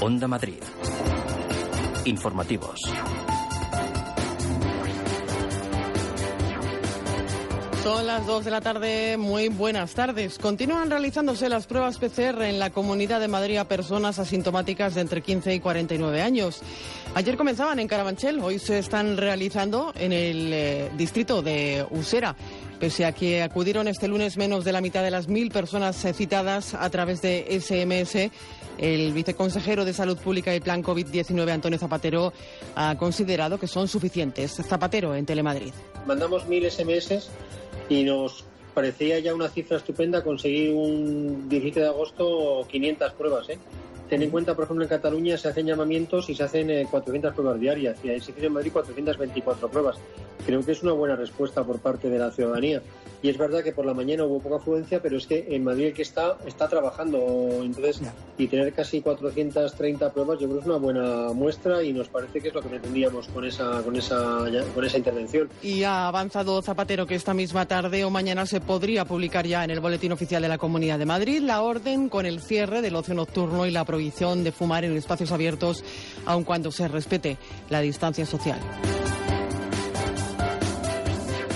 Onda Madrid. Informativos. Son las 2 de la tarde, muy buenas tardes. Continúan realizándose las pruebas PCR en la Comunidad de Madrid a personas asintomáticas de entre 15 y 49 años. Ayer comenzaban en Carabanchel, hoy se están realizando en el eh, distrito de Usera. Pese a que acudieron este lunes menos de la mitad de las mil personas citadas a través de SMS, el viceconsejero de Salud Pública y Plan COVID-19, Antonio Zapatero, ha considerado que son suficientes. Zapatero en Telemadrid. Mandamos mil SMS y nos parecía ya una cifra estupenda conseguir un 17 de agosto 500 pruebas. ¿eh? Ten en cuenta, por ejemplo, en Cataluña se hacen llamamientos y se hacen 400 eh, pruebas diarias y en en Madrid 424 pruebas. Creo que es una buena respuesta por parte de la ciudadanía. Y es verdad que por la mañana hubo poca afluencia, pero es que en Madrid el que está está trabajando. Entonces, y tener casi 430 pruebas, yo creo que es una buena muestra y nos parece que es lo que pretendíamos con esa, con esa, con esa intervención. Y ha avanzado Zapatero que esta misma tarde o mañana se podría publicar ya en el Boletín Oficial de la Comunidad de Madrid la orden con el cierre del ocio nocturno y la prohibición de fumar en espacios abiertos, aun cuando se respete la distancia social.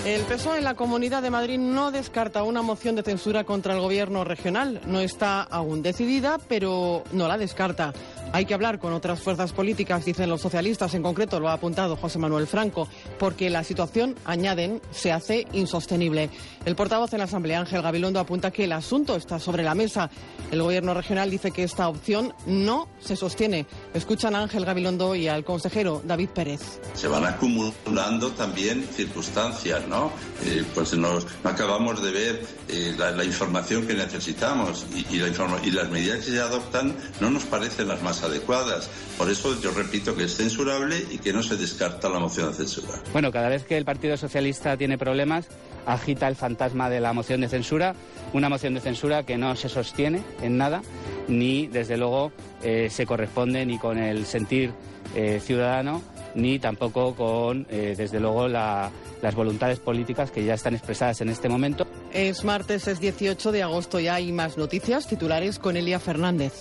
El PSOE en la Comunidad de Madrid no descarta una moción de censura contra el gobierno regional. No está aún decidida, pero no la descarta. Hay que hablar con otras fuerzas políticas, dicen los socialistas, en concreto lo ha apuntado José Manuel Franco, porque la situación, añaden, se hace insostenible. El portavoz en la Asamblea, Ángel Gabilondo, apunta que el asunto está sobre la mesa. El gobierno regional dice que esta opción no se sostiene. Escuchan a Ángel Gabilondo y al consejero David Pérez. Se van acumulando también circunstancias, ¿no? Eh, pues nos, no acabamos de ver eh, la, información que necesitamos y, y las medidas que se adoptan no nos parecen las más adecuadas. Por eso yo repito que es censurable y que no se descarta la moción de censura. Bueno, cada vez que el Partido Socialista tiene problemas, agita el fantasma de la moción de censura, una moción de censura que no se sostiene en nada, ni desde luego eh, se corresponde ni con el sentir eh, ciudadano, ni tampoco con, eh, desde luego, las voluntades políticas que ya están expresadas en este momento. Es martes, es 18 de agosto y hay más noticias titulares con Elia Fernández.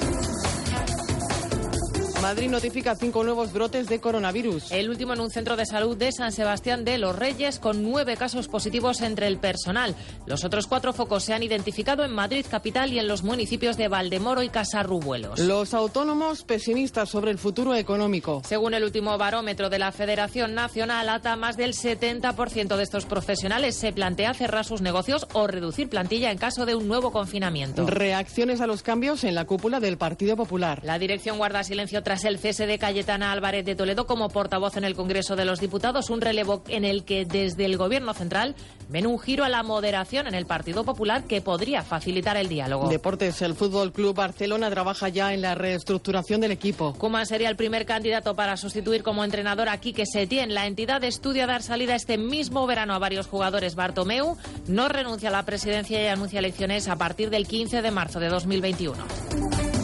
Madrid notifica cinco nuevos brotes de coronavirus. El último en un centro de salud de San Sebastián de los Reyes, con nueve casos positivos entre el personal. Los otros cuatro focos se han identificado en Madrid capital y en los municipios de Valdemoro y Casarrubuelos. Los autónomos pesimistas sobre el futuro económico. Según el último barómetro de la Federación Nacional ATA, más del 70% de estos profesionales se plantea cerrar sus negocios o reducir plantilla en caso de un nuevo confinamiento. Reacciones a los cambios en la cúpula del Partido Popular. La dirección guarda silencio tras el cese de Cayetana Álvarez de Toledo como portavoz en el Congreso de los Diputados, un relevo en el que desde el Gobierno central ven un giro a la moderación en el Partido Popular que podría facilitar el diálogo. Deportes, el Fútbol Club Barcelona trabaja ya en la reestructuración del equipo. Koeman sería el primer candidato para sustituir como entrenador a Quique Setién. La entidad estudia dar salida este mismo verano a varios jugadores. Bartomeu no renuncia a la presidencia y anuncia elecciones a partir del 15 de marzo de 2021.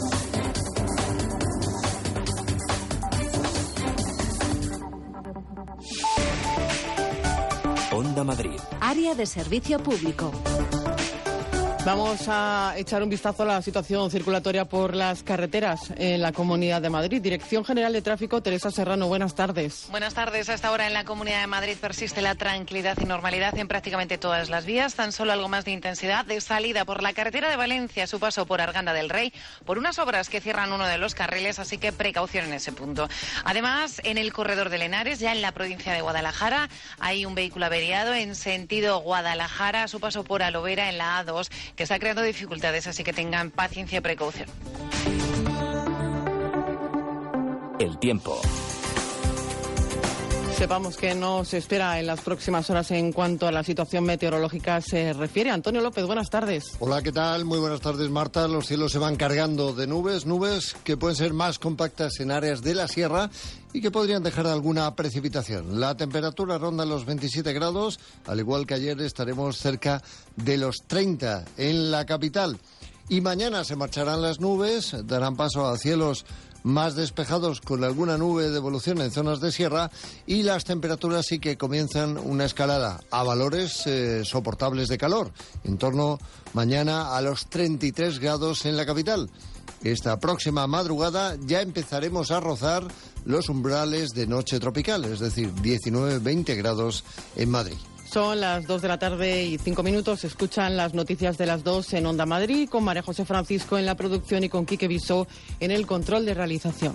Madrid. Área de servicio público. Vamos a echar un vistazo a la situación circulatoria por las carreteras en la Comunidad de Madrid. Dirección General de Tráfico, Teresa Serrano, buenas tardes. Buenas tardes. A esta hora en la Comunidad de Madrid persiste la tranquilidad y normalidad en prácticamente todas las vías. Tan solo algo más de intensidad de salida por la carretera de Valencia, su paso por Arganda del Rey, por unas obras que cierran uno de los carriles, así que precaución en ese punto. Además, en el corredor de Lenares, ya en la provincia de Guadalajara, hay un vehículo averiado en sentido Guadalajara, su paso por Alovera en la A2 que está creando dificultades, así que tengan paciencia y precaución. El tiempo. Sepamos que nos espera en las próximas horas en cuanto a la situación meteorológica se refiere. Antonio López, buenas tardes. Hola, ¿qué tal? Muy buenas tardes, Marta. Los cielos se van cargando de nubes, nubes que pueden ser más compactas en áreas de la sierra y que podrían dejar alguna precipitación. La temperatura ronda los 27 grados, al igual que ayer estaremos cerca de los 30 en la capital. Y mañana se marcharán las nubes, darán paso a cielos más despejados con alguna nube de evolución en zonas de sierra y las temperaturas sí que comienzan una escalada a valores eh, soportables de calor, en torno mañana a los 33 grados en la capital. Esta próxima madrugada ya empezaremos a rozar los umbrales de noche tropical, es decir, 19-20 grados en Madrid. Son las 2 de la tarde y 5 minutos. Escuchan las noticias de las 2 en Onda Madrid con María José Francisco en la producción y con Quique Visó en el control de realización.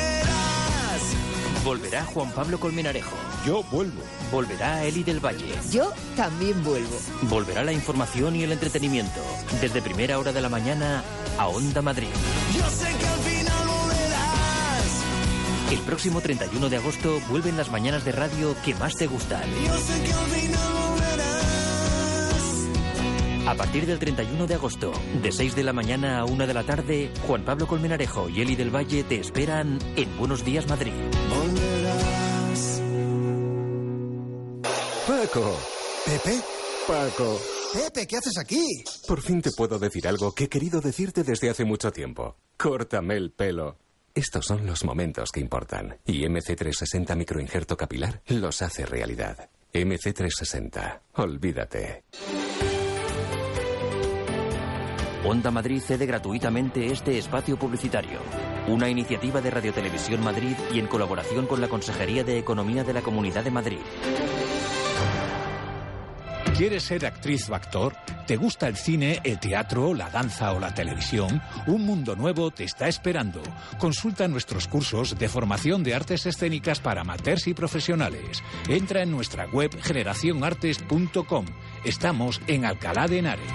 Volverá Juan Pablo Colmenarejo. Yo vuelvo. Volverá Eli del Valle. Yo también vuelvo. Volverá la información y el entretenimiento. Desde primera hora de la mañana a Onda Madrid. Yo sé que al final volverás. El próximo 31 de agosto vuelven las mañanas de radio que más te gustan. Yo sé que al final volverás. A partir del 31 de agosto, de 6 de la mañana a 1 de la tarde, Juan Pablo Colmenarejo y Eli del Valle te esperan en Buenos Días Madrid. Paco. ¿Pepe? Paco. Pepe, ¿qué haces aquí? Por fin te puedo decir algo que he querido decirte desde hace mucho tiempo. Córtame el pelo. Estos son los momentos que importan. Y MC360 microinjerto capilar los hace realidad. MC360. Olvídate. Onda Madrid cede gratuitamente este espacio publicitario. Una iniciativa de Radio Televisión Madrid y en colaboración con la Consejería de Economía de la Comunidad de Madrid. ¿Quieres ser actriz o actor? ¿Te gusta el cine, el teatro, la danza o la televisión? Un mundo nuevo te está esperando. Consulta nuestros cursos de formación de artes escénicas para amateurs y profesionales. Entra en nuestra web generacionartes.com. Estamos en Alcalá de Henares.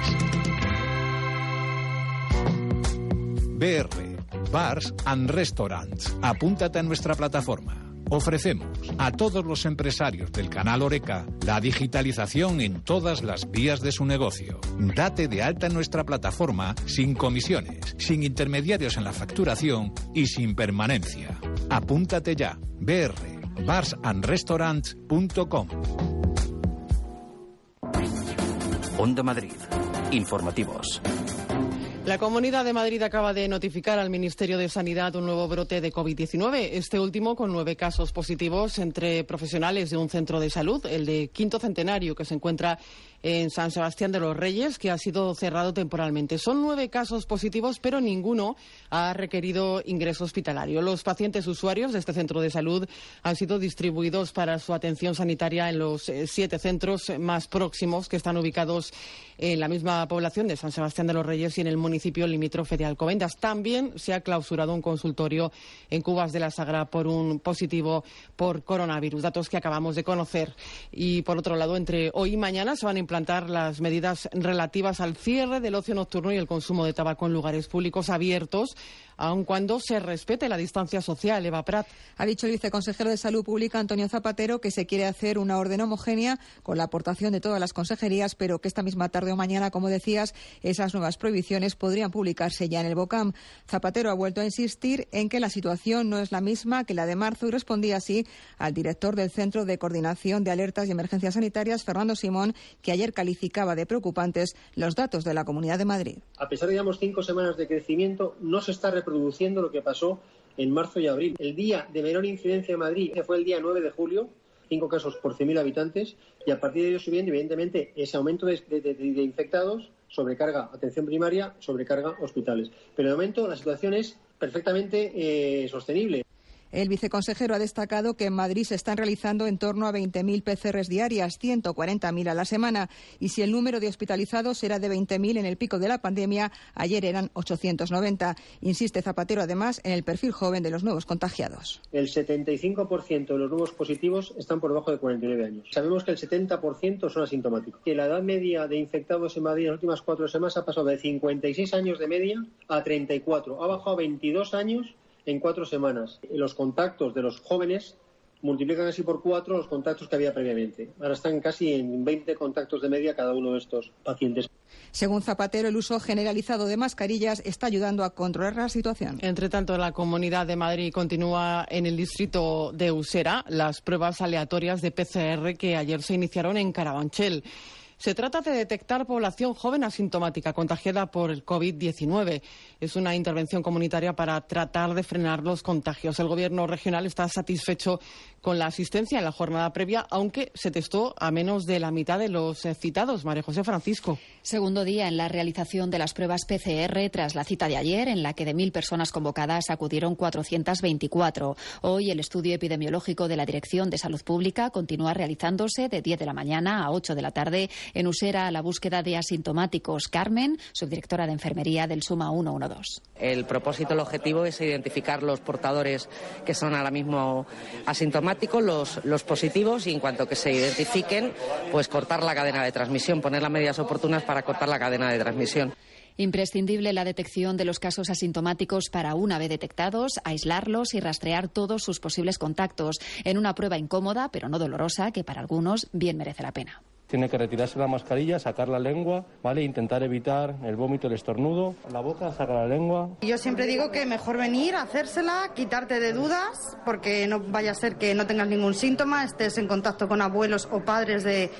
BR, Bars and Restaurants. Apúntate a nuestra plataforma. Ofrecemos a todos los empresarios del canal Oreca la digitalización en todas las vías de su negocio. Date de alta en nuestra plataforma sin comisiones, sin intermediarios en la facturación y sin permanencia. Apúntate ya. BR, barsandrestaurants.com. Onda Madrid. Informativos. La Comunidad de Madrid acaba de notificar al Ministerio de Sanidad un nuevo brote de COVID-19, este último con nueve casos positivos entre profesionales de un centro de salud, el de Quinto Centenario, que se encuentra en San Sebastián de los Reyes, que ha sido cerrado temporalmente. Son nueve casos positivos, pero ninguno ha requerido ingreso hospitalario. Los pacientes usuarios de este centro de salud han sido distribuidos para su atención sanitaria en los eh, siete centros más próximos que están ubicados en la misma población de San Sebastián de los Reyes y en el municipio limítrofe de Alcobendas. También se ha clausurado un consultorio en Cubas de la Sagra por un positivo por coronavirus, datos que acabamos de conocer. Y por otro lado, entre hoy y mañana se van a implantar las medidas relativas al cierre del ocio nocturno y el consumo de tabaco en lugares públicos abiertos, aun cuando se respete la distancia social. Eva Prat. Ha dicho el viceconsejero de Salud Pública, Antonio Zapatero, que se quiere hacer una orden homogénea con la aportación de todas las consejerías, pero que esta misma tarde o mañana, como decías, esas nuevas prohibiciones podrían publicarse ya en el BOCAM. Zapatero ha vuelto a insistir en que la situación no es la misma que la de marzo y respondía así al director del Centro de Coordinación de Alertas y Emergencias Sanitarias, Fernando Simón, que ayer calificaba de preocupantes los datos de la Comunidad de Madrid. A pesar de, digamos, cinco semanas de crecimiento, no se está reproduciendo lo que pasó en marzo y abril. El día de menor incidencia en Madrid fue el día 9 de julio, cinco casos por 100.000 habitantes, y a partir de ello subiendo, evidentemente, ese aumento de, infectados, sobrecarga atención primaria, sobrecarga hospitales. Pero de momento la situación es perfectamente eh, sostenible. El viceconsejero ha destacado que en Madrid se están realizando en torno a 20.000 PCRs diarias, 140.000 a la semana. Y si el número de hospitalizados era de 20.000 en el pico de la pandemia, ayer eran 890. Insiste Zapatero, además, en el perfil joven de los nuevos contagiados. El 75% de los nuevos positivos están por debajo de 49 años. Sabemos que el 70% son asintomáticos. Que la edad media de infectados en Madrid en las últimas cuatro semanas ha pasado de 56 años de media a 34. Ha bajado a 22 años en cuatro semanas. Los contactos de los jóvenes multiplican así por cuatro los contactos que había previamente. Ahora están casi en 20 contactos de media cada uno de estos pacientes. Según Zapatero, el uso generalizado de mascarillas está ayudando a controlar la situación. Entre tanto, la Comunidad de Madrid continúa en el distrito de Usera las pruebas aleatorias de PCR que ayer se iniciaron en Carabanchel. Se trata de detectar población joven asintomática contagiada por el COVID-19. Es una intervención comunitaria para tratar de frenar los contagios. El Gobierno regional está satisfecho con la asistencia en la jornada previa, aunque se testó a menos de la mitad de los eh, citados. María José Francisco. Segundo día en la realización de las pruebas PCR tras la cita de ayer, en la que de mil personas convocadas acudieron 424. Hoy el estudio epidemiológico de la Dirección de Salud Pública continúa realizándose de 10 de la mañana a 8 de la tarde en Usera a la búsqueda de asintomáticos. Carmen, subdirectora de Enfermería del Suma 112. El propósito, el objetivo es identificar los portadores que son ahora mismo asintomáticos, los, los positivos y en cuanto que se identifiquen, pues cortar la cadena de transmisión, poner las medidas oportunas para cortar la cadena de transmisión. Imprescindible la detección de los casos asintomáticos para, una vez detectados, aislarlos y rastrear todos sus posibles contactos en una prueba incómoda, pero no dolorosa, que para algunos bien merece la pena. Tiene que retirarse la mascarilla, sacar la lengua, ¿vale? Intentar evitar el vómito, el estornudo. La boca, saca la lengua. Yo siempre digo que mejor venir, hacérsela, quitarte de dudas, porque no vaya a ser que no tengas ningún síntoma, estés en contacto con abuelos o padres de,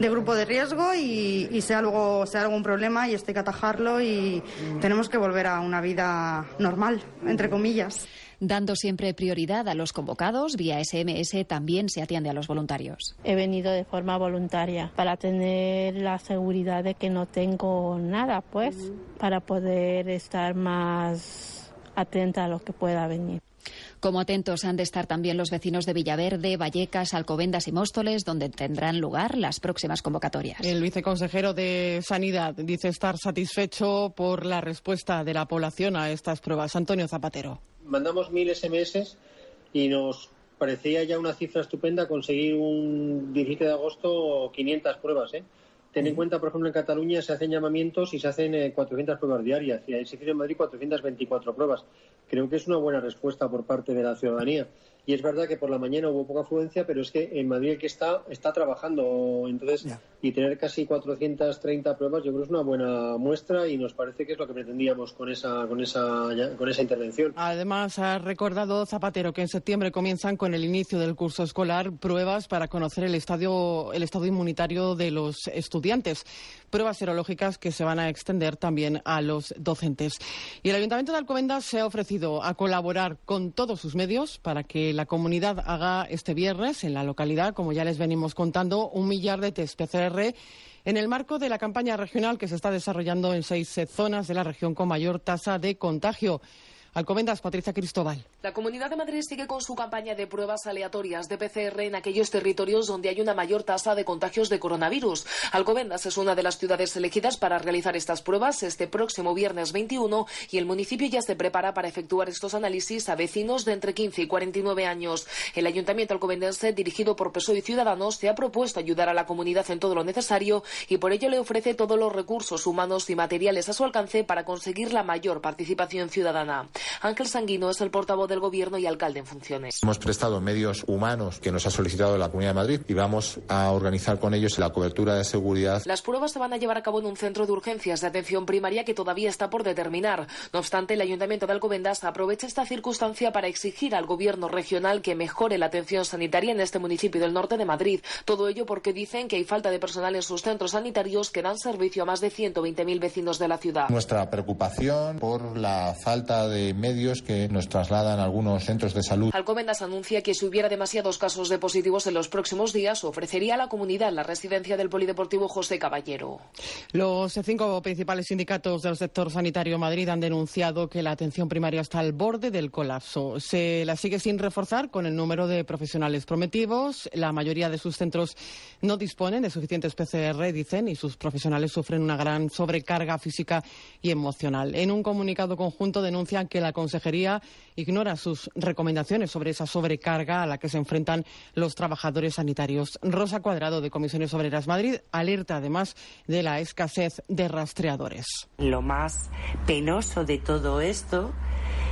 grupo de riesgo y, y sea, algo, sea algún problema y esté que atajarlo y tenemos que volver a una vida normal, entre comillas. Dando siempre prioridad a los convocados, vía SMS también se atiende a los voluntarios. He venido de forma voluntaria para tener la seguridad de que no tengo nada, pues, para poder estar más atenta a lo que pueda venir. Como atentos han de estar también los vecinos de Villaverde, Vallecas, Alcobendas y Móstoles, donde tendrán lugar las próximas convocatorias. El viceconsejero de Sanidad dice estar satisfecho por la respuesta de la población a estas pruebas. Antonio Zapatero mandamos mil SMS y nos parecía ya una cifra estupenda conseguir un 17 de agosto 500 pruebas. ¿eh? Ten en cuenta, por ejemplo, en Cataluña se hacen llamamientos y se hacen eh, 400 pruebas diarias. Y se hicieron en Madrid 424 pruebas. Creo que es una buena respuesta por parte de la ciudadanía. Y es verdad que por la mañana hubo poca afluencia, pero es que en Madrid el que está está trabajando. Entonces, y tener casi 430 pruebas, yo creo que es una buena muestra y nos parece que es lo que pretendíamos con esa, con esa, con esa intervención. Además, ha recordado Zapatero que en septiembre comienzan con el inicio del curso escolar pruebas para conocer el, estadio, el estado inmunitario de los estudiantes. Pruebas serológicas que se van a extender también a los docentes. Y el Ayuntamiento de Alcobendas se ha ofrecido a colaborar con todos sus medios para que la comunidad haga este viernes en la localidad, como ya les venimos contando, un millar de test PCR en el marco de la campaña regional que se está desarrollando en seis zonas de la región con mayor tasa de contagio. Alcobendas, Patricia Cristóbal. La Comunidad de Madrid sigue con su campaña de pruebas aleatorias de PCR en aquellos territorios donde hay una mayor tasa de contagios de coronavirus. Alcobendas es una de las ciudades elegidas para realizar estas pruebas este próximo viernes 21 y el municipio ya se prepara para efectuar estos análisis a vecinos de entre 15 y 49 años. El Ayuntamiento alcobendense, dirigido por PSOE y Ciudadanos, se ha propuesto ayudar a la comunidad en todo lo necesario y por ello le ofrece todos los recursos humanos y materiales a su alcance para conseguir la mayor participación ciudadana. Ángel Sanguino es el portavoz del Gobierno y alcalde en funciones. Hemos prestado medios humanos que nos ha solicitado la Comunidad de Madrid y vamos a organizar con ellos la cobertura de seguridad. Las pruebas se van a llevar a cabo en un centro de urgencias de atención primaria que todavía está por determinar. No obstante, el Ayuntamiento de Alcobendas aprovecha esta circunstancia para exigir al Gobierno regional que mejore la atención sanitaria en este municipio del norte de Madrid. Todo ello porque dicen que hay falta de personal en sus centros sanitarios que dan servicio a más de 120.000 vecinos de la ciudad. Nuestra preocupación por la falta de medios que nos trasladan algunos centros de salud. Alcobendas anuncia que si hubiera demasiados casos de positivos en los próximos días, ofrecería a la comunidad la residencia del Polideportivo José Caballero. Los cinco principales sindicatos del sector sanitario Madrid han denunciado que la atención primaria está al borde del colapso. Se la sigue sin reforzar con el número de profesionales prometidos. La mayoría de sus centros no disponen de suficientes PCR, dicen, y sus profesionales sufren una gran sobrecarga física y emocional. En un comunicado conjunto denuncian que la Consejería ignora sus recomendaciones sobre esa sobrecarga a la que se enfrentan los trabajadores sanitarios. Rosa Cuadrado, de Comisiones Obreras Madrid, alerta además de la escasez de rastreadores. Lo más penoso de todo esto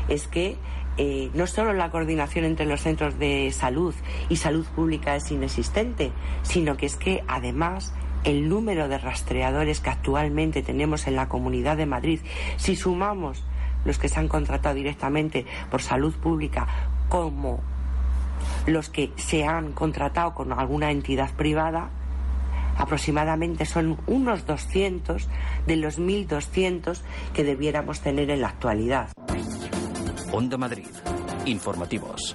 es que eh, no solo la coordinación entre los centros de salud y salud pública es inexistente, sino que es que además el número de rastreadores que actualmente tenemos en la Comunidad de Madrid, si sumamos los que se han contratado directamente por salud pública como los que se han contratado con alguna entidad privada, aproximadamente son unos 200 de los 1.200 que debiéramos tener en la actualidad. Onda Madrid. Informativos.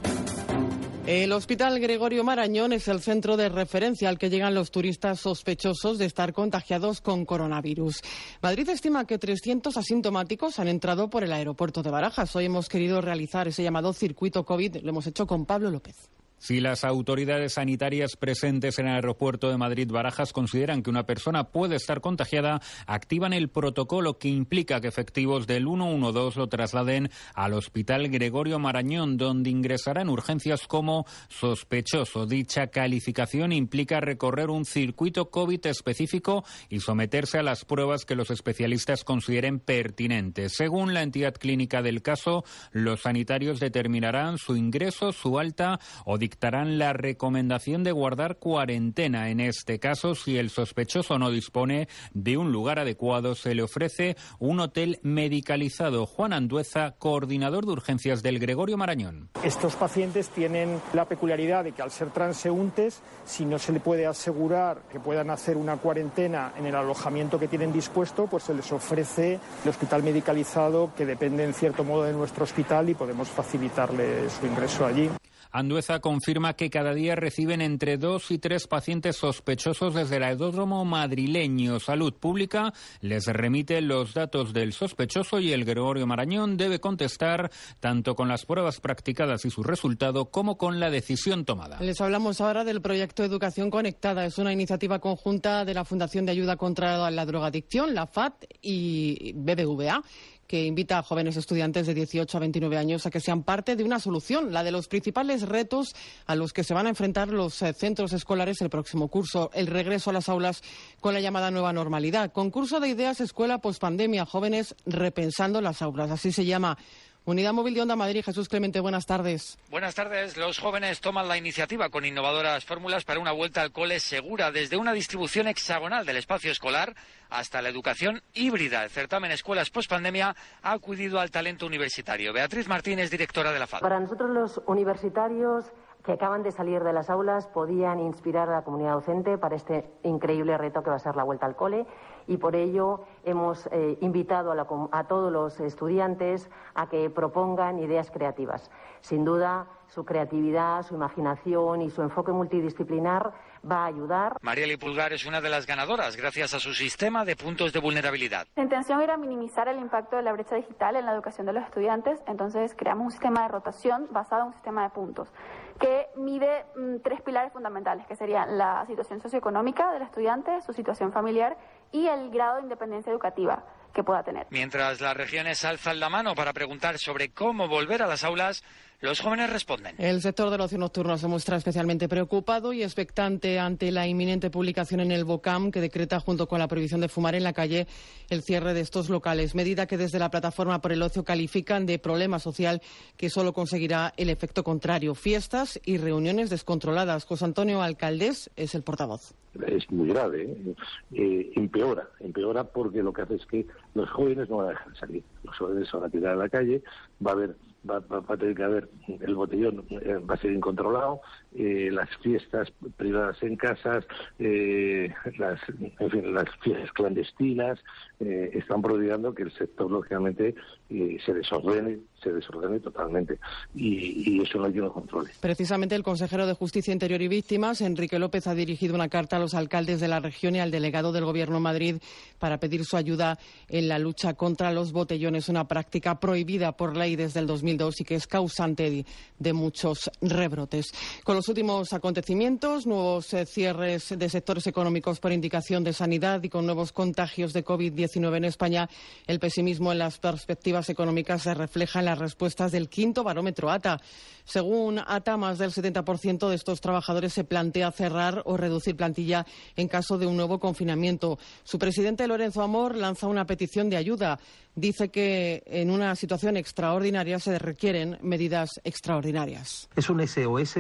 El Hospital Gregorio Marañón es el centro de referencia al que llegan los turistas sospechosos de estar contagiados con coronavirus. Madrid estima que 300 asintomáticos han entrado por el aeropuerto de Barajas. Hoy hemos querido realizar ese llamado circuito COVID. Lo hemos hecho con Pablo López. Si las autoridades sanitarias presentes en el aeropuerto de Madrid-Barajas consideran que una persona puede estar contagiada, activan el protocolo que implica que efectivos del 112 lo trasladen al Hospital Gregorio Marañón, donde ingresará en urgencias como sospechoso. Dicha calificación implica recorrer un circuito COVID específico y someterse a las pruebas que los especialistas consideren pertinentes. Según la entidad clínica del caso, los sanitarios determinarán su ingreso, su alta o dictarán la recomendación de guardar cuarentena. En este caso, si el sospechoso no dispone de un lugar adecuado, se le ofrece un hotel medicalizado. Juan Andueza, coordinador de urgencias del Gregorio Marañón. Estos pacientes tienen la peculiaridad de que al ser transeúntes, si no se le puede asegurar que puedan hacer una cuarentena en el alojamiento que tienen dispuesto, pues se les ofrece el hospital medicalizado que depende en cierto modo de nuestro hospital y podemos facilitarle su ingreso allí. Andueza confirma que cada día reciben entre dos y tres pacientes sospechosos desde el aeródromo madrileño. Salud Pública les remite los datos del sospechoso y el Gregorio Marañón debe contestar tanto con las pruebas practicadas y su resultado como con la decisión tomada. Les hablamos ahora del proyecto Educación Conectada. Es una iniciativa conjunta de la Fundación de Ayuda contra la Drogadicción, la FAT y BBVA que invita a jóvenes estudiantes de 18 a 29 años a que sean parte de una solución, la de los principales retos a los que se van a enfrentar los eh, centros escolares el próximo curso, el regreso a las aulas con la llamada nueva normalidad. Concurso de ideas Escuela Pospandemia, jóvenes repensando las aulas, así se llama. Unidad Móvil de Onda Madrid, Jesús Clemente, buenas tardes. Buenas tardes. Los jóvenes toman la iniciativa con innovadoras fórmulas para una vuelta al cole segura, desde una distribución hexagonal del espacio escolar hasta la educación híbrida. El certamen Escuelas Postpandemia ha acudido al talento universitario. Beatriz Martínez, directora de la FAD. Para nosotros los universitarios que acaban de salir de las aulas podían inspirar a la comunidad docente para este increíble reto que va a ser la vuelta al cole y por ello hemos eh, invitado a, todos los estudiantes a que propongan ideas creativas. Sin duda, su creatividad, su imaginación y su enfoque multidisciplinar va a ayudar. Marieli Pulgar es una de las ganadoras gracias a su sistema de puntos de vulnerabilidad. La intención era minimizar el impacto de la brecha digital en la educación de los estudiantes, entonces creamos un sistema de rotación basado en un sistema de puntos que mide mm, tres pilares fundamentales, que serían la situación socioeconómica del estudiante, su situación familiar y el grado de independencia educativa que pueda tener. Mientras las regiones alzan la mano para preguntar sobre cómo volver a las aulas, los jóvenes responden. El sector del ocio nocturno se muestra especialmente preocupado y expectante ante la inminente publicación en el BOCAM que decreta, junto con la prohibición de fumar en la calle, el cierre de estos locales, medida que desde la plataforma por el ocio califican de problema social que solo conseguirá el efecto contrario, fiestas y reuniones descontroladas. José Antonio Alcaldés es el portavoz. Es muy grave, ¿eh? Eh, empeora, empeora porque lo que hace es que los jóvenes no van a dejar salir, los jóvenes se van a tirar a la calle, va a haber va, a tener que haber el botellón eh, va a ser incontrolado eh, las fiestas privadas en casas eh, las en fin, las fiestas clandestinas están prodigando que el sector lógicamente se desordene se desordene totalmente y, eso no hay quien lo controle. Precisamente el consejero de Justicia Interior y Víctimas, Enrique López, ha dirigido una carta a los alcaldes de la región y al delegado del Gobierno de Madrid para pedir su ayuda en la lucha contra los botellones, una práctica prohibida por ley desde el 2002 y que es causante de, muchos rebrotes. Los últimos acontecimientos, nuevos eh, cierres de sectores económicos por indicación de sanidad y con nuevos contagios de COVID-19 en España, el pesimismo en las perspectivas económicas se refleja en las respuestas del quinto barómetro ATA. Según ATA, más del 70% de estos trabajadores se plantea cerrar o reducir plantilla en caso de un nuevo confinamiento. Su presidente, Lorenzo Amor, lanza una petición de ayuda. Dice que en una situación extraordinaria se requieren medidas extraordinarias. Es un SOS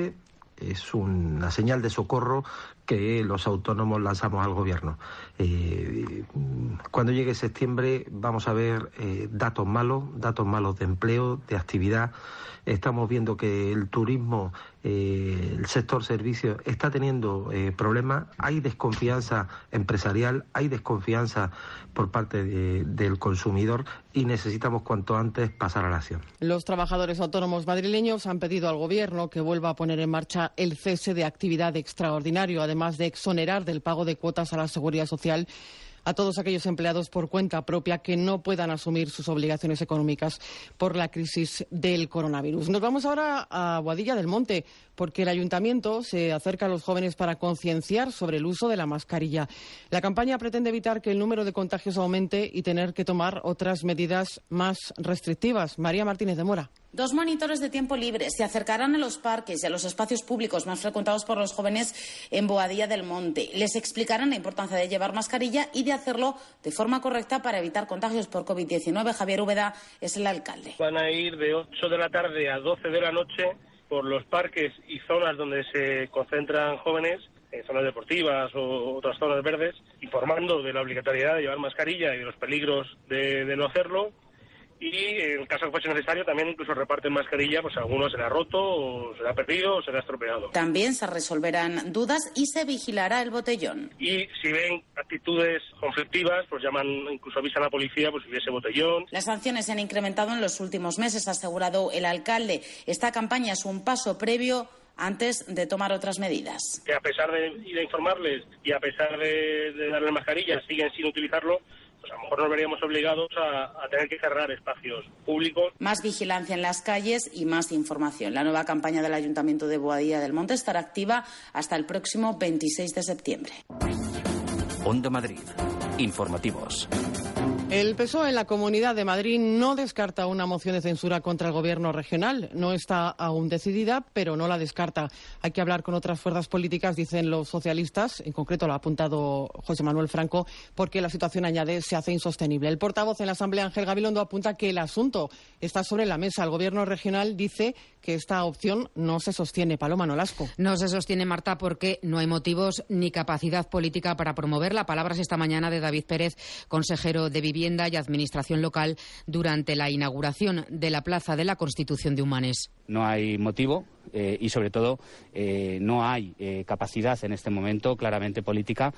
es una señal de socorro que los autónomos lanzamos al gobierno. Eh, cuando llegue septiembre vamos a ver eh, datos malos, datos malos de empleo, de actividad. Estamos viendo que el turismo, eh, el sector servicios está teniendo problemas. Hay desconfianza empresarial, hay desconfianza por parte del consumidor y necesitamos cuanto antes pasar a la acción. Los trabajadores autónomos madrileños han pedido al Gobierno que vuelva a poner en marcha el cese de actividad extraordinario, además de exonerar del pago de cuotas a la seguridad social a todos aquellos empleados por cuenta propia que no puedan asumir sus obligaciones económicas por la crisis del coronavirus. Nos vamos ahora a Boadilla del Monte, porque el ayuntamiento se acerca a los jóvenes para concienciar sobre el uso de la mascarilla. La campaña pretende evitar que el número de contagios aumente y tener que tomar otras medidas más restrictivas. María Martínez de Mora. Dos monitores de tiempo libre se acercarán a los parques y a los espacios públicos más frecuentados por los jóvenes en Boadilla del Monte. Les explicarán la importancia de llevar mascarilla y de hacerlo de forma correcta para evitar contagios por COVID-19. Javier Úbeda es el alcalde. Van a ir de 8 de la tarde a 12 de la noche por los parques y zonas donde se concentran jóvenes en zonas deportivas o otras zonas verdes, informando de la obligatoriedad de llevar mascarilla y de los peligros de, de no hacerlo y en caso que fuese necesario también incluso reparten mascarilla, pues alguno se le ha roto o se le ha perdido o se le ha estropeado. También se resolverán dudas y se vigilará el botellón. Y si ven actitudes conflictivas, pues llaman, incluso avisan a la policía pues si hubiese botellón. Las sanciones se han incrementado en los últimos meses, ha asegurado el alcalde. Esta campaña es un paso previo antes de tomar otras medidas. Que a pesar de ir a informarles y a pesar de, de darle mascarilla, siguen sin utilizarlo, pues a lo mejor nos veríamos obligados a, tener que cerrar espacios públicos. Más vigilancia en las calles y más información. La nueva campaña del Ayuntamiento de Boadilla del Monte estará activa hasta el próximo 26 de septiembre. Onda Madrid. Informativos. El PSOE en la Comunidad de Madrid no descarta una moción de censura contra el Gobierno regional. No está aún decidida, pero no la descarta. Hay que hablar con otras fuerzas políticas, dicen los socialistas. En concreto lo ha apuntado José Manuel Franco, porque la situación, añade, se hace insostenible. El portavoz en la Asamblea, Ángel Gabilondo, apunta que el asunto está sobre la mesa. El Gobierno regional dice que esta opción no se sostiene. Paloma Nolasco. No se sostiene, Marta, porque no hay motivos ni capacidad política para promoverla. Palabras esta mañana de David Pérez, consejero de Vivienda y Administración Local durante la inauguración de la Plaza de la Constitución de Humanes. No hay motivo eh, y, sobre todo, eh, no hay eh, capacidad en este momento claramente política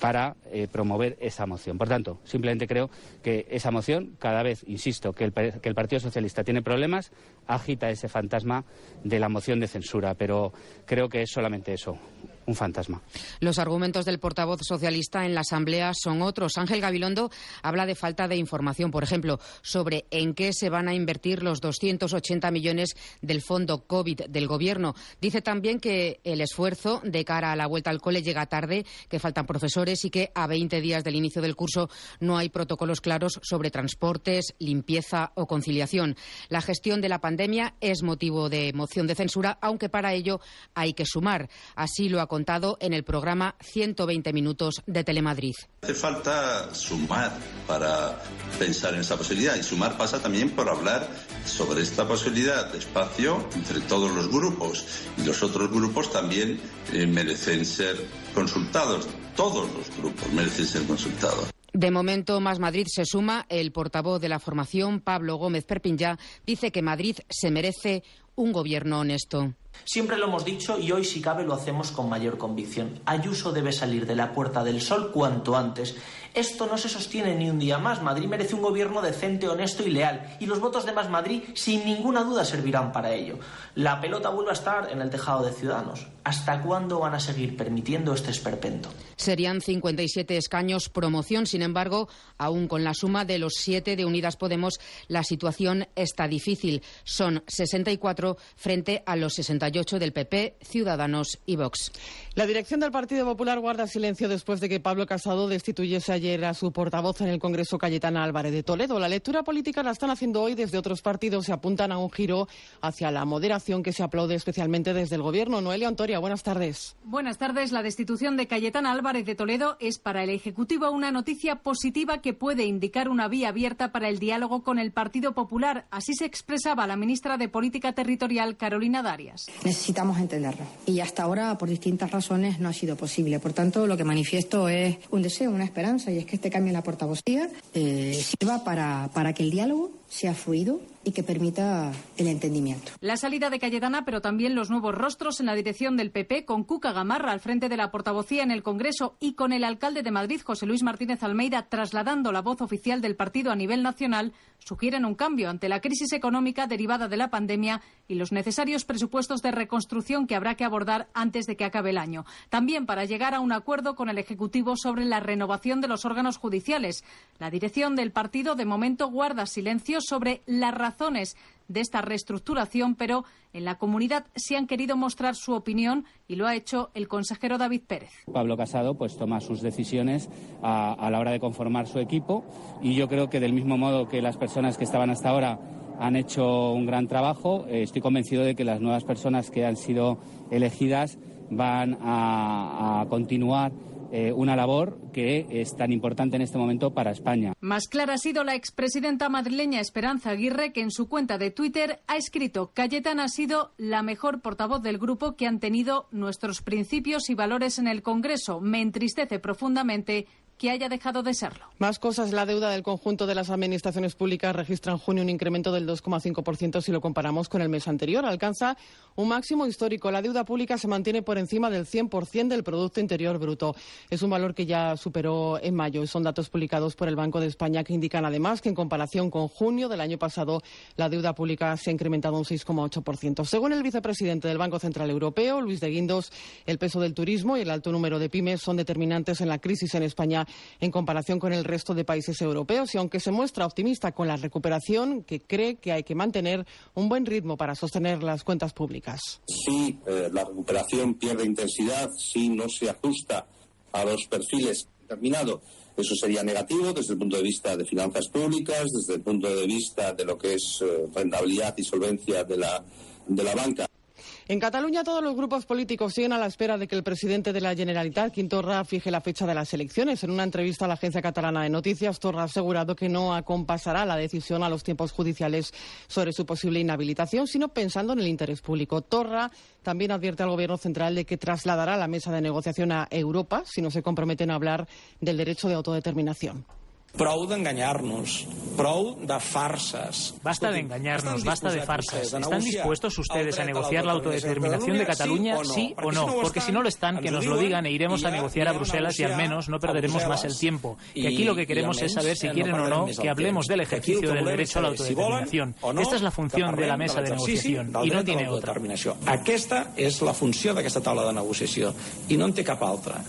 para promover esa moción. Por tanto, simplemente creo que esa moción, cada vez, insisto, que el Partido Socialista tiene problemas, agita ese fantasma de la moción de censura, pero creo que es solamente eso, un fantasma. Los argumentos del portavoz socialista en la Asamblea son otros. Ángel Gabilondo habla de falta de información, por ejemplo, sobre en qué se van a invertir los 280 millones del fondo COVID del Gobierno. Dice también que el esfuerzo de cara a la vuelta al cole llega tarde, que faltan profesores y que a 20 días del inicio del curso no hay protocolos claros sobre transportes, limpieza o conciliación. La gestión de la pandemia es motivo de moción de censura, aunque para ello hay que sumar. Así lo ha contado en el programa 120 Minutos de Telemadrid. Hace falta sumar para pensar en esa posibilidad y sumar pasa también por hablar sobre esta posibilidad de espacio entre todos los grupos y los otros grupos también eh, merecen ser consultados. Todos los grupos merecen ser consultados. De momento, Más Madrid se suma. El portavoz de la formación, Pablo Gómez Perpiñá, dice que Madrid se merece un gobierno honesto. Siempre lo hemos dicho y hoy si cabe lo hacemos con mayor convicción. Ayuso debe salir de la Puerta del Sol cuanto antes. Esto no se sostiene ni un día más. Madrid merece un gobierno decente, honesto y leal. Y los votos de Más Madrid, sin ninguna duda, servirán para ello. La pelota vuelve a estar en el tejado de Ciudadanos. ¿Hasta cuándo van a seguir permitiendo este esperpento? Serían 57 escaños promoción. Sin embargo, aún con la suma de los siete de Unidas Podemos, la situación está difícil. Son 64 frente a los 60 58 del PP, Ciudadanos y Vox. La dirección del Partido Popular guarda silencio después de que Pablo Casado destituyese ayer a su portavoz en el Congreso Cayetana Álvarez de Toledo. La lectura política la están haciendo hoy desde otros partidos y apuntan a un giro hacia la moderación que se aplaude especialmente desde el Gobierno. Noelia Antoria, buenas tardes. Buenas tardes. La destitución de Cayetana Álvarez de Toledo es para el Ejecutivo una noticia positiva que puede indicar una vía abierta para el diálogo con el Partido Popular. Así se expresaba la ministra de Política Territorial, Carolina Darias. Necesitamos entenderlo. Y hasta ahora, por distintas razones, no ha sido posible. Por tanto, lo que manifiesto es un deseo, una esperanza, y es que este cambio en la portavocía eh, sirva para, para que el diálogo sea fluido y que permita el entendimiento. La salida de Cayetana, pero también los nuevos rostros en la dirección del PP, con Cuca Gamarra al frente de la portavocía en el Congreso y con el alcalde de Madrid, José Luis Martínez Almeida, trasladando la voz oficial del partido a nivel nacional, sugieren un cambio ante la crisis económica derivada de la pandemia y los necesarios presupuestos de reconstrucción que habrá que abordar antes de que acabe el año. También para llegar a un acuerdo con el Ejecutivo sobre la renovación de los órganos judiciales. La dirección del partido de momento guarda silencio sobre las razones de esta reestructuración, pero en la comunidad sí han querido mostrar su opinión y lo ha hecho el consejero David Pérez. Pablo Casado pues toma sus decisiones a, la hora de conformar su equipo y yo creo que del mismo modo que las personas que estaban hasta ahora han hecho un gran trabajo, eh, estoy convencido de que las nuevas personas que han sido elegidas van a continuar eh, una labor que es tan importante en este momento para España. Más clara ha sido la expresidenta madrileña Esperanza Aguirre, que en su cuenta de Twitter ha escrito Cayetana ha sido la mejor portavoz del grupo que han tenido nuestros principios y valores en el Congreso. Me entristece profundamente que haya. Más cosas. La deuda del conjunto de las administraciones públicas registra en junio un incremento del 2,5% si lo comparamos con el mes anterior. Alcanza un máximo histórico. La deuda pública se mantiene por encima del 100% del Producto Interior Bruto. Es un valor que ya superó en mayo. Son datos publicados por el Banco de España que indican además que en comparación con junio del año pasado la deuda pública se ha incrementado un 6,8%. Según el vicepresidente del Banco Central Europeo, Luis de Guindos, el peso del turismo y el alto número de pymes son determinantes en la crisis en España en comparación con el resto de países europeos y aunque se muestra optimista con la recuperación, que cree que hay que mantener un buen ritmo para sostener las cuentas públicas. Si eh, la recuperación pierde intensidad, si no se ajusta a los perfiles determinados, eso sería negativo desde el punto de vista de finanzas públicas, desde el punto de vista de lo que es eh, rentabilidad y solvencia de la, de la banca. En Cataluña todos los grupos políticos siguen a la espera de que el presidente de la Generalitat, Quintorra, fije la fecha de las elecciones. En una entrevista a la agencia catalana de noticias, Torra ha asegurado que no acompasará la decisión a los tiempos judiciales sobre su posible inhabilitación, sino pensando en el interés público. Torra también advierte al Gobierno central de que trasladará la mesa de negociación a Europa si no se comprometen a hablar del derecho de autodeterminación. Prou d'enganyar-nos, prou de farses. Basta de engañarnos, basta de farsas. ¿Están dispuestos ustedes a negociar la autodeterminación de Cataluña, sí o no? Porque si no lo están, que nos lo digan e iremos a negociar a Bruselas y al menos no perderemos más el tiempo. Y aquí lo que queremos es saber si quieren o no que hablemos del ejercicio del derecho a la autodeterminación. Esta es la función de la mesa de negociación y no tiene otra. Aquesta és la funció d'aquesta taula de negociació i no en té cap altra.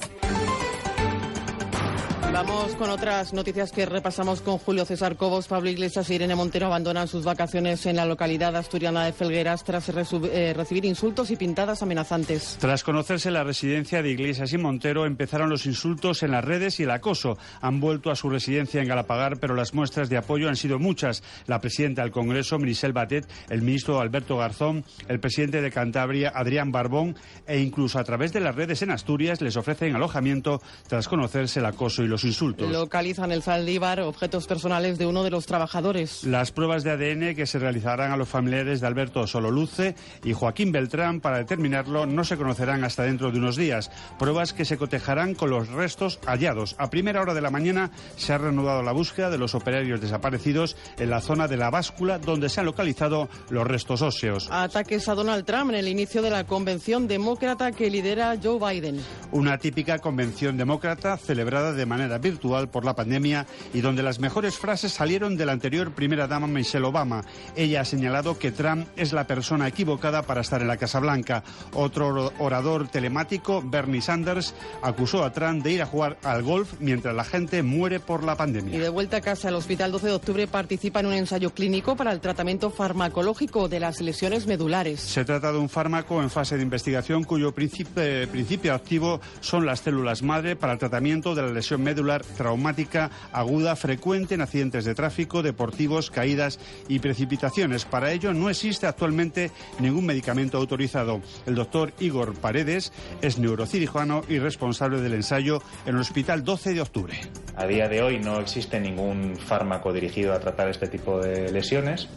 Vamos con otras noticias que repasamos con Julio César Cobos. Pablo Iglesias e Irene Montero abandonan sus vacaciones en la localidad asturiana de Felgueras tras eh, recibir insultos y pintadas amenazantes. Tras conocerse la residencia de Iglesias y Montero, empezaron los insultos en las redes y el acoso. Han vuelto a su residencia en Galapagar, pero las muestras de apoyo han sido muchas. La presidenta del Congreso, Michelle Batet, el ministro Alberto Garzón, el presidente de Cantabria, Adrián Barbón, e incluso a través de las redes en Asturias les ofrecen alojamiento tras conocerse el acoso y los insultos. Localizan el Zaldívar objetos personales de uno de los trabajadores. Las pruebas de ADN que se realizarán a los familiares de Alberto Sololuce y Joaquín Beltrán para determinarlo no se conocerán hasta dentro de unos días. Pruebas que se cotejarán con los restos hallados. A primera hora de la mañana se ha reanudado la búsqueda de los operarios desaparecidos en la zona de la báscula donde se han localizado los restos óseos. Ataques a Donald Trump en el inicio de la convención demócrata que lidera Joe Biden. Una típica convención demócrata celebrada de manera virtual por la pandemia y donde las mejores frases salieron de la anterior primera dama Michelle Obama. Ella ha señalado que Trump es la persona equivocada para estar en la Casa Blanca. Otro orador telemático, Bernie Sanders, acusó a Trump de ir a jugar al golf mientras la gente muere por la pandemia. Y de vuelta a casa, el Hospital 12 de Octubre participa en un ensayo clínico para el tratamiento farmacológico de las lesiones medulares. Se trata de un fármaco en fase de investigación cuyo principio, principio activo son las células madre para el tratamiento de la lesión medular traumática aguda frecuente en accidentes de tráfico, deportivos, caídas y precipitaciones. Para ello no existe actualmente ningún medicamento autorizado. El doctor Igor Paredes es neurocirujano y responsable del ensayo en el Hospital 12 de Octubre. A día de hoy no existe ningún fármaco dirigido a tratar este tipo de lesiones.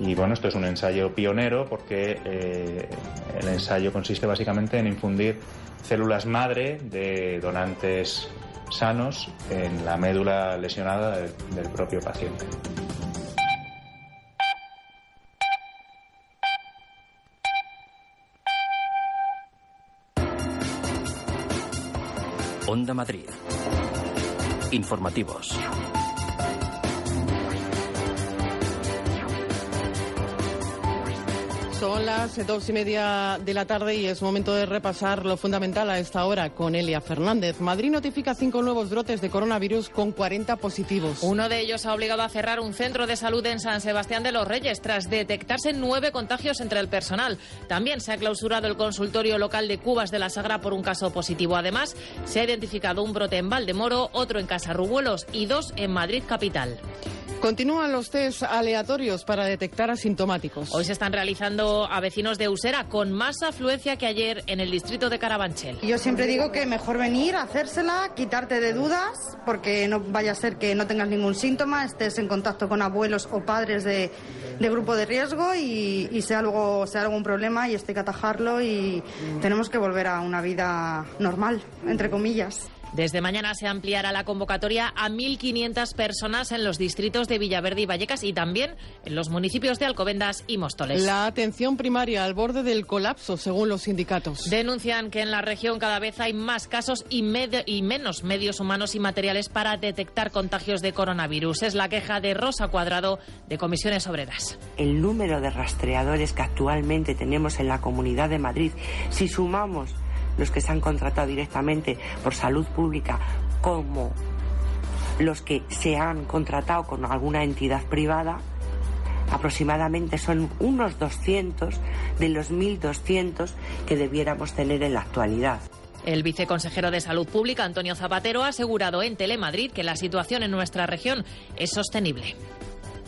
Y bueno, esto es un ensayo pionero porque eh, el ensayo consiste básicamente en infundir células madre de donantes sanos en la médula lesionada del, propio paciente. Onda Madrid. Informativos. Son las dos y media de la tarde y es momento de repasar lo fundamental a esta hora con Elia Fernández. Madrid notifica cinco nuevos brotes de coronavirus con 40 positivos. Uno de ellos ha obligado a cerrar un centro de salud en San Sebastián de los Reyes tras detectarse nueve contagios entre el personal. También se ha clausurado el consultorio local de Cubas de la Sagra por un caso positivo. Además, se ha identificado un brote en Valdemoro, otro en Casarrubuelos y dos en Madrid capital. Continúan los test aleatorios para detectar asintomáticos. Hoy se están realizando a vecinos de Usera con más afluencia que ayer en el distrito de Carabanchel. Yo siempre digo que mejor venir, hacérsela, quitarte de dudas, porque no vaya a ser que no tengas ningún síntoma, estés en contacto con abuelos o padres de, grupo de riesgo y, y sea, algo, sea algún problema y esté que atajarlo y tenemos que volver a una vida normal, entre comillas. Desde mañana se ampliará la convocatoria a 1.500 personas en los distritos de Villaverde y Vallecas y también en los municipios de Alcobendas y Móstoles. La atención primaria al borde del colapso, según los sindicatos. Denuncian que en la región cada vez hay más casos y, y menos medios humanos y materiales para detectar contagios de coronavirus. Es la queja de Rosa Cuadrado de Comisiones Obreras. El número de rastreadores que actualmente tenemos en la Comunidad de Madrid, si sumamos los que se han contratado directamente por salud pública como los que se han contratado con alguna entidad privada, aproximadamente son unos 200 de los 1.200 que debiéramos tener en la actualidad. El viceconsejero de Salud Pública, Antonio Zapatero, ha asegurado en Telemadrid que la situación en nuestra región es sostenible.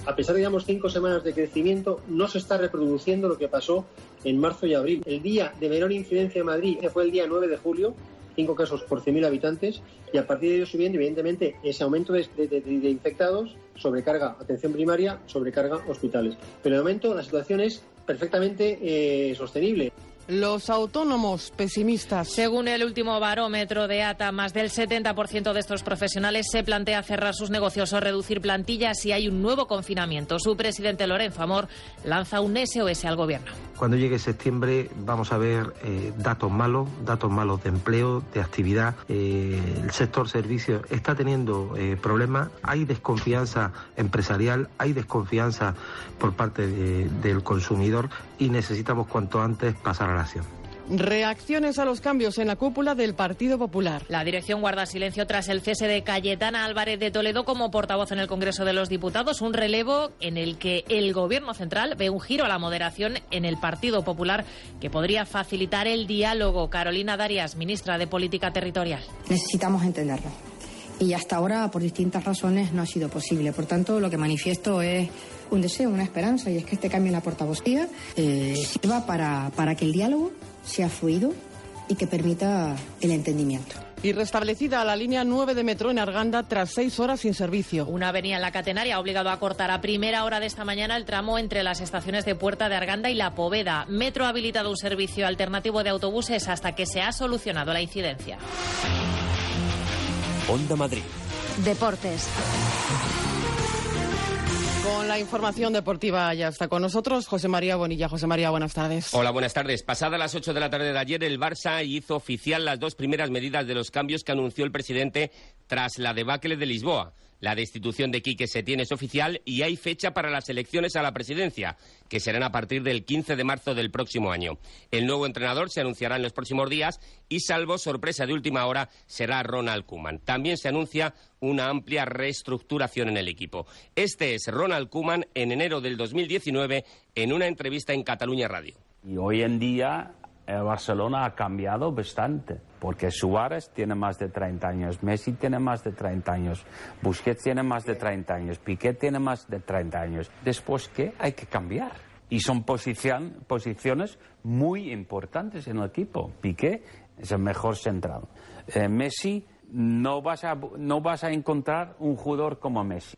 A pesar de, digamos, cinco semanas de crecimiento, no se está reproduciendo lo que pasó en marzo y abril. El día de menor incidencia en Madrid fue el día 9 de julio, cinco casos por 100.000 habitantes, y a partir de ello subiendo, evidentemente, ese aumento de, de, infectados, sobrecarga atención primaria, sobrecarga hospitales. Pero de momento la situación es perfectamente eh, sostenible. Los autónomos pesimistas. Según el último barómetro de ATA, más del 70% de estos profesionales se plantea cerrar sus negocios o reducir plantillas si hay un nuevo confinamiento. Su presidente Lorenzo Amor lanza un SOS al gobierno. Cuando llegue septiembre vamos a ver eh, datos malos, datos malos de empleo, de actividad. Eh, el sector servicios está teniendo eh, problemas, hay desconfianza empresarial, hay desconfianza por parte de, del consumidor y necesitamos cuanto antes pasar a Reacciones a los cambios en la cúpula del Partido Popular. La dirección guarda silencio tras el cese de Cayetana Álvarez de Toledo como portavoz en el Congreso de los Diputados, un relevo en el que el Gobierno central ve un giro a la moderación en el Partido Popular que podría facilitar el diálogo. Carolina Darias, ministra de Política Territorial. Necesitamos entenderlo. Y hasta ahora, por distintas razones, no ha sido posible. Por tanto, lo que manifiesto es un deseo, una esperanza, y es que este cambio en la portavocía eh, sirva para, para que el diálogo sea fluido y que permita el entendimiento. Y restablecida la línea 9 de metro en Arganda tras seis horas sin servicio. Una avenida en la Catenaria ha obligado a cortar a primera hora de esta mañana el tramo entre las estaciones de Puerta de Arganda y La Poveda. Metro ha habilitado un servicio alternativo de autobuses hasta que se ha solucionado la incidencia. Onda Madrid. Deportes. Con la información deportiva ya está con nosotros José María Bonilla. José María, buenas tardes. Hola, buenas tardes. Pasada las 8 de la tarde de ayer, el Barça hizo oficial las dos primeras medidas de los cambios que anunció el presidente tras la debacle de Lisboa. La destitución de Quique Setién es oficial y hay fecha para las elecciones a la presidencia, que serán a partir del 15 de marzo del próximo año. El nuevo entrenador se anunciará en los próximos días y, salvo sorpresa de última hora, será Ronald Koeman. También se anuncia una amplia reestructuración en el equipo. Este es Ronald Koeman en enero del 2019 en una entrevista en Cataluña Radio. Y hoy en día el Barcelona ha cambiado bastante, porque Suárez tiene más de 30 años, Messi tiene más de 30 años, Busquets tiene más de 30 años, Piqué tiene más de 30 años. Después, ¿qué? Hay que cambiar. Y son posiciones muy importantes en el equipo. Piqué es el mejor central. Eh, Messi, no vas, a, no vas a encontrar un jugador como Messi.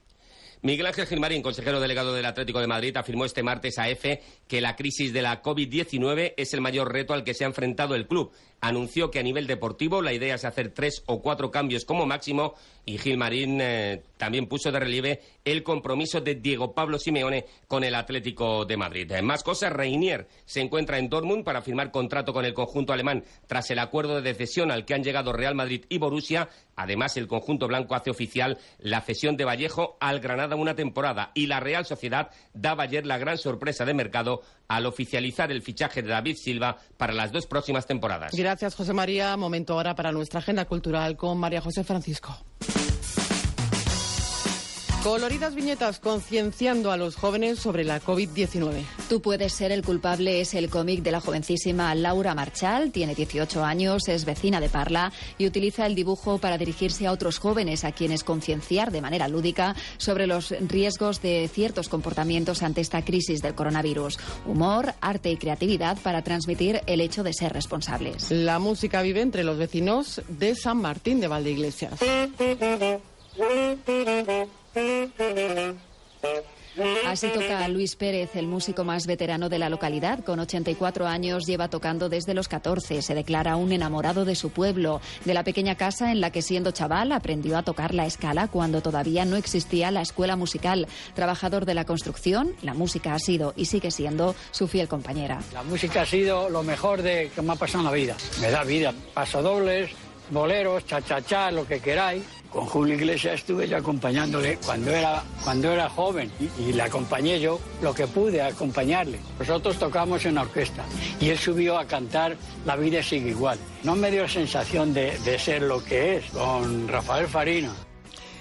Miguel Ángel Gilmarín, consejero delegado del Atlético de Madrid, afirmó este martes a EFE que la crisis de la COVID-19 es el mayor reto al que se ha enfrentado el club. Anunció que a nivel deportivo la idea es hacer tres o cuatro cambios como máximo y Gilmarín eh, también puso de relieve el compromiso de Diego Pablo Simeone con el Atlético de Madrid. Eh, más cosas, Reinier se encuentra en Dortmund para firmar contrato con el conjunto alemán tras el acuerdo de cesión al que han llegado Real Madrid y Borussia. Además, el conjunto blanco hace oficial la cesión de Vallejo al Granada una temporada y la Real Sociedad daba ayer la gran sorpresa de mercado al oficializar el fichaje de David Silva para las dos próximas temporadas. José María. Momento ahora para nuestra agenda cultural con María José Francisco. Coloridas viñetas concienciando a los jóvenes sobre la COVID-19. Tú puedes ser el culpable es el cómic de la jovencísima Laura Marchal. Tiene 18 años, es vecina de Parla y utiliza el dibujo para dirigirse a otros jóvenes a quienes concienciar de manera lúdica sobre los riesgos de ciertos comportamientos ante esta crisis del coronavirus. Humor, arte y creatividad para transmitir el hecho de ser responsables. La música vive entre los vecinos de San Martín de Valdeiglesias. Así toca Luis Pérez, el músico más veterano de la localidad. Con 84 años lleva tocando desde los 14. Se declara un enamorado de su pueblo, de la pequeña casa en la que siendo chaval aprendió a tocar la escala cuando todavía no existía la escuela musical. Trabajador de la construcción, la música ha sido y sigue siendo su fiel compañera. La música ha sido lo mejor de que me ha pasado en la vida. Me da vida. Paso dobles, boleros, cha-cha-cha, lo que queráis. Con Julio Iglesias estuve yo acompañándole cuando era, cuando era joven y, le acompañé yo lo que pude acompañarle. Nosotros tocamos en orquesta y él subió a cantar La vida sigue igual. No me dio sensación de, de ser lo que es con Rafael Farina.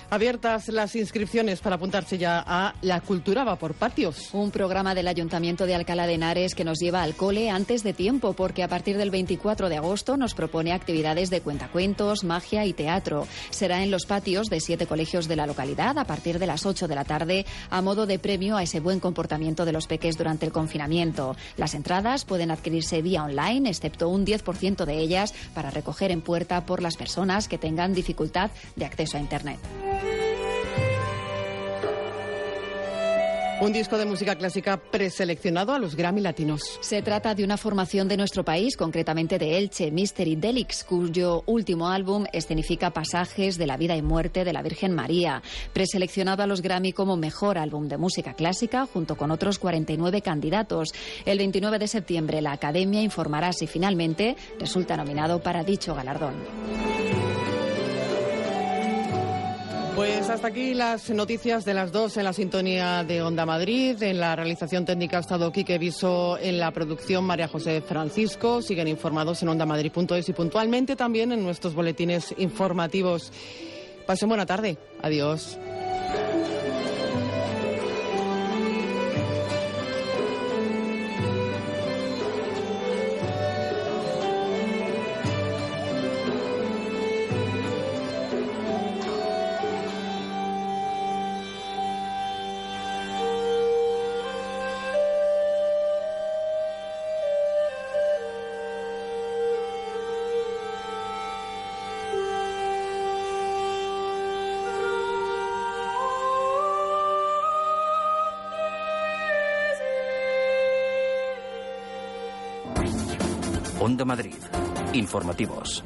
Abiertas las inscripciones para apuntarse ya a La Cultura va por patios. Un programa del Ayuntamiento de Alcalá de Henares que nos lleva al cole antes de tiempo, porque a partir del 24 de agosto nos propone actividades de cuentacuentos, magia y teatro. Será en los patios de siete colegios de la localidad a partir de las 8 de la tarde, a modo de premio a ese buen comportamiento de los peques durante el confinamiento. Las entradas pueden adquirirse vía online, excepto un 10% de ellas para recoger en puerta por las personas que tengan dificultad de acceso a Internet. Un disco de música clásica preseleccionado a los Grammy Latinos. Se trata de una formación de nuestro país, concretamente de Elche, Mystery Delix, cuyo último álbum escenifica pasajes de la vida y muerte de la Virgen María. Preseleccionado a los Grammy como mejor álbum de música clásica, junto con otros 49 candidatos. El 29 de septiembre, la Academia informará si finalmente resulta nominado para dicho galardón. Hasta aquí las noticias de las dos en la sintonía de Onda Madrid. En la realización técnica ha estado Quique Viso, en la producción María José Francisco. Siguen informados en ondamadrid.es y puntualmente también en nuestros boletines informativos. Pasen buena tarde. Adiós. Madrid. Informativos.